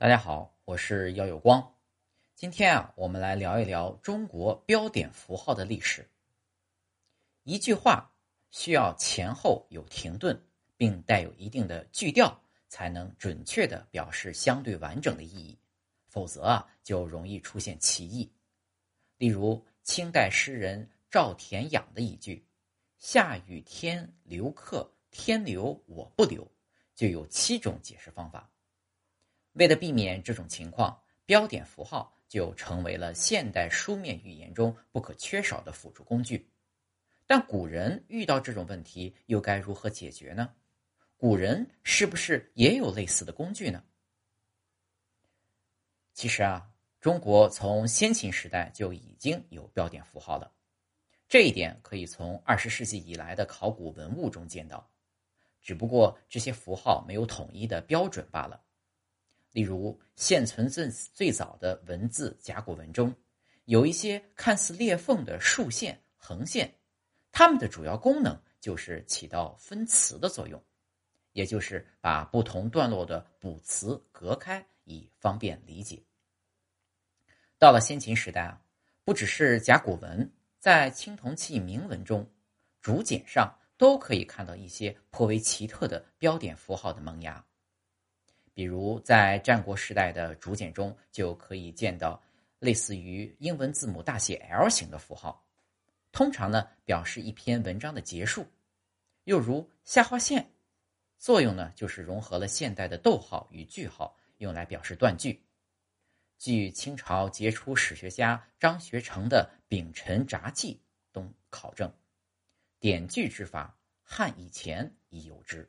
大家好，我是姚有光。今天啊，我们来聊一聊中国标点符号的历史。一句话需要前后有停顿，并带有一定的句调，才能准确的表示相对完整的意义，否则啊，就容易出现歧义。例如，清代诗人赵田养的一句“下雨天留客，天留我不留”，就有七种解释方法。为了避免这种情况，标点符号就成为了现代书面语言中不可缺少的辅助工具。但古人遇到这种问题又该如何解决呢？古人是不是也有类似的工具呢？其实啊，中国从先秦时代就已经有标点符号了，这一点可以从二十世纪以来的考古文物中见到。只不过这些符号没有统一的标准罢了。例如，现存最最早的文字甲骨文中，有一些看似裂缝的竖线、横线，它们的主要功能就是起到分词的作用，也就是把不同段落的补词隔开，以方便理解。到了先秦时代啊，不只是甲骨文，在青铜器铭文中，竹简上都可以看到一些颇为奇特的标点符号的萌芽。比如，在战国时代的竹简中，就可以见到类似于英文字母大写 L 型的符号，通常呢表示一篇文章的结束。又如下划线，作用呢就是融合了现代的逗号与句号，用来表示断句。据清朝杰出史学家张学成的《丙辰札记》中考证，点句之法，汉以前已有之。《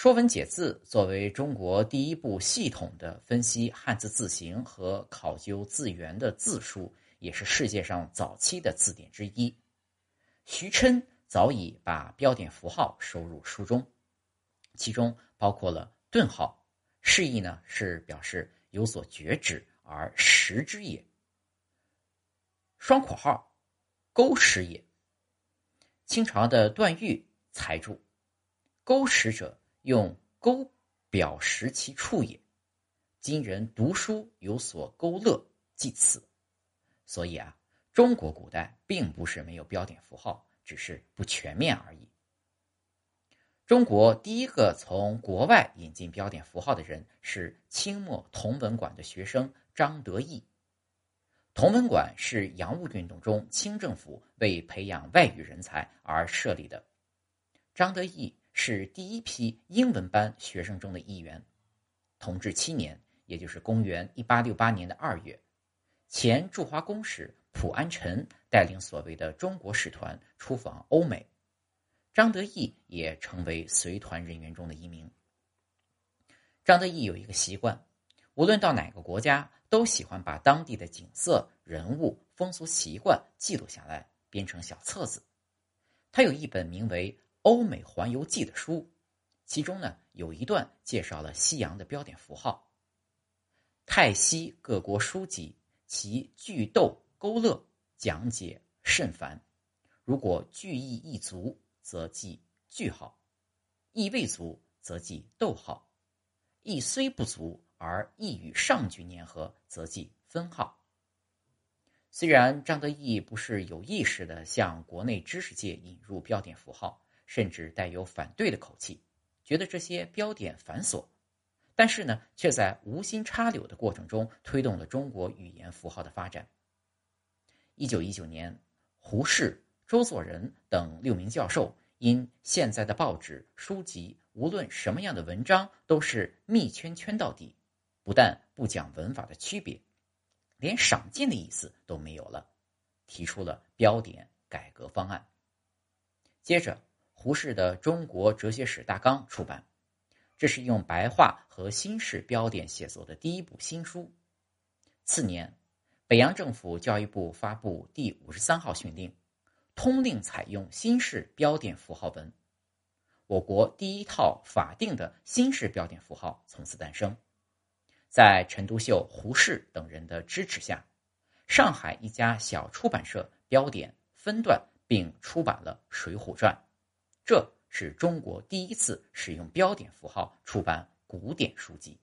说文解字》作为中国第一部系统的分析汉字字形和考究字源的字书，也是世界上早期的字典之一。徐琛早已把标点符号收入书中，其中包括了顿号，示意呢是表示有所觉止而识之也；双括号，勾识也。清朝的段誉才注：“勾识者。”用勾表识其处也。今人读书有所勾勒，即此。所以啊，中国古代并不是没有标点符号，只是不全面而已。中国第一个从国外引进标点符号的人是清末同文馆的学生张德义。同文馆是洋务运动中清政府为培养外语人才而设立的。张德义。是第一批英文班学生中的一员。同治七年，也就是公元一八六八年的二月，前驻华公使普安臣带领所谓的中国使团出访欧美，张德义也成为随团人员中的一名。张德义有一个习惯，无论到哪个国家，都喜欢把当地的景色、人物、风俗习惯记录下来，编成小册子。他有一本名为。欧美环游记的书，其中呢有一段介绍了西洋的标点符号。泰西各国书籍，其句逗勾勒讲解甚繁。如果句意一足，则记句号；意未足，则记逗号；意虽不足，而意与上句粘合，则记分号。虽然张德义不是有意识的向国内知识界引入标点符号。甚至带有反对的口气，觉得这些标点繁琐，但是呢，却在无心插柳的过程中推动了中国语言符号的发展。一九一九年，胡适、周作人等六名教授因现在的报纸、书籍，无论什么样的文章都是密圈圈到底，不但不讲文法的区别，连赏进的意思都没有了，提出了标点改革方案。接着。胡适的《中国哲学史大纲》出版，这是用白话和新式标点写作的第一部新书。次年，北洋政府教育部发布第五十三号训令，通令采用新式标点符号文。我国第一套法定的新式标点符号从此诞生。在陈独秀、胡适等人的支持下，上海一家小出版社标点分段并出版了《水浒传》。这是中国第一次使用标点符号出版古典书籍。